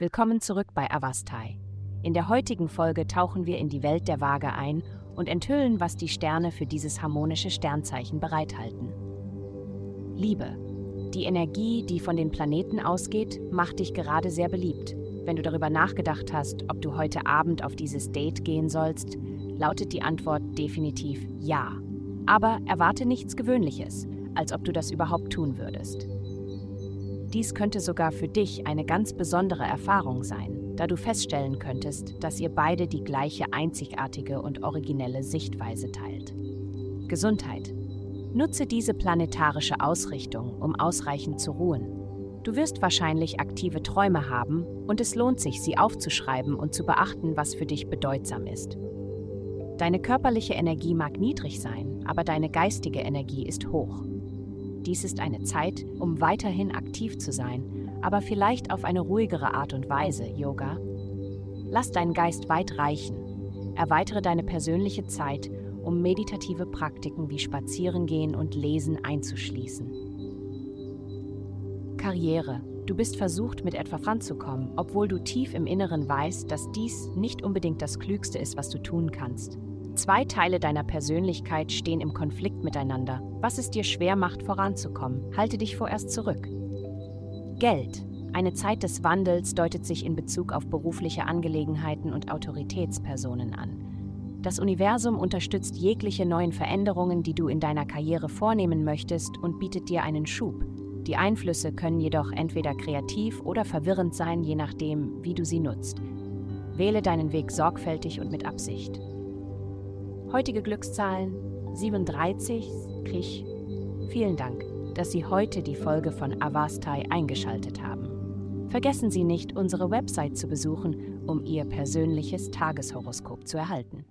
Willkommen zurück bei Avastai. In der heutigen Folge tauchen wir in die Welt der Waage ein und enthüllen, was die Sterne für dieses harmonische Sternzeichen bereithalten. Liebe. Die Energie, die von den Planeten ausgeht, macht dich gerade sehr beliebt. Wenn du darüber nachgedacht hast, ob du heute Abend auf dieses Date gehen sollst, lautet die Antwort definitiv ja. Aber erwarte nichts Gewöhnliches, als ob du das überhaupt tun würdest. Dies könnte sogar für dich eine ganz besondere Erfahrung sein, da du feststellen könntest, dass ihr beide die gleiche einzigartige und originelle Sichtweise teilt. Gesundheit. Nutze diese planetarische Ausrichtung, um ausreichend zu ruhen. Du wirst wahrscheinlich aktive Träume haben und es lohnt sich, sie aufzuschreiben und zu beachten, was für dich bedeutsam ist. Deine körperliche Energie mag niedrig sein, aber deine geistige Energie ist hoch. Dies ist eine Zeit, um weiterhin aktiv zu sein, aber vielleicht auf eine ruhigere Art und Weise, Yoga. Lass deinen Geist weit reichen. Erweitere deine persönliche Zeit, um meditative Praktiken wie Spazierengehen und Lesen einzuschließen. Karriere. Du bist versucht, mit etwa voranzukommen, obwohl du tief im Inneren weißt, dass dies nicht unbedingt das Klügste ist, was du tun kannst. Zwei Teile deiner Persönlichkeit stehen im Konflikt miteinander, was es dir schwer macht, voranzukommen. Halte dich vorerst zurück. Geld. Eine Zeit des Wandels deutet sich in Bezug auf berufliche Angelegenheiten und Autoritätspersonen an. Das Universum unterstützt jegliche neuen Veränderungen, die du in deiner Karriere vornehmen möchtest und bietet dir einen Schub. Die Einflüsse können jedoch entweder kreativ oder verwirrend sein, je nachdem, wie du sie nutzt. Wähle deinen Weg sorgfältig und mit Absicht. Heutige Glückszahlen 37, Krich. Vielen Dank, dass Sie heute die Folge von Avastai eingeschaltet haben. Vergessen Sie nicht, unsere Website zu besuchen, um Ihr persönliches Tageshoroskop zu erhalten.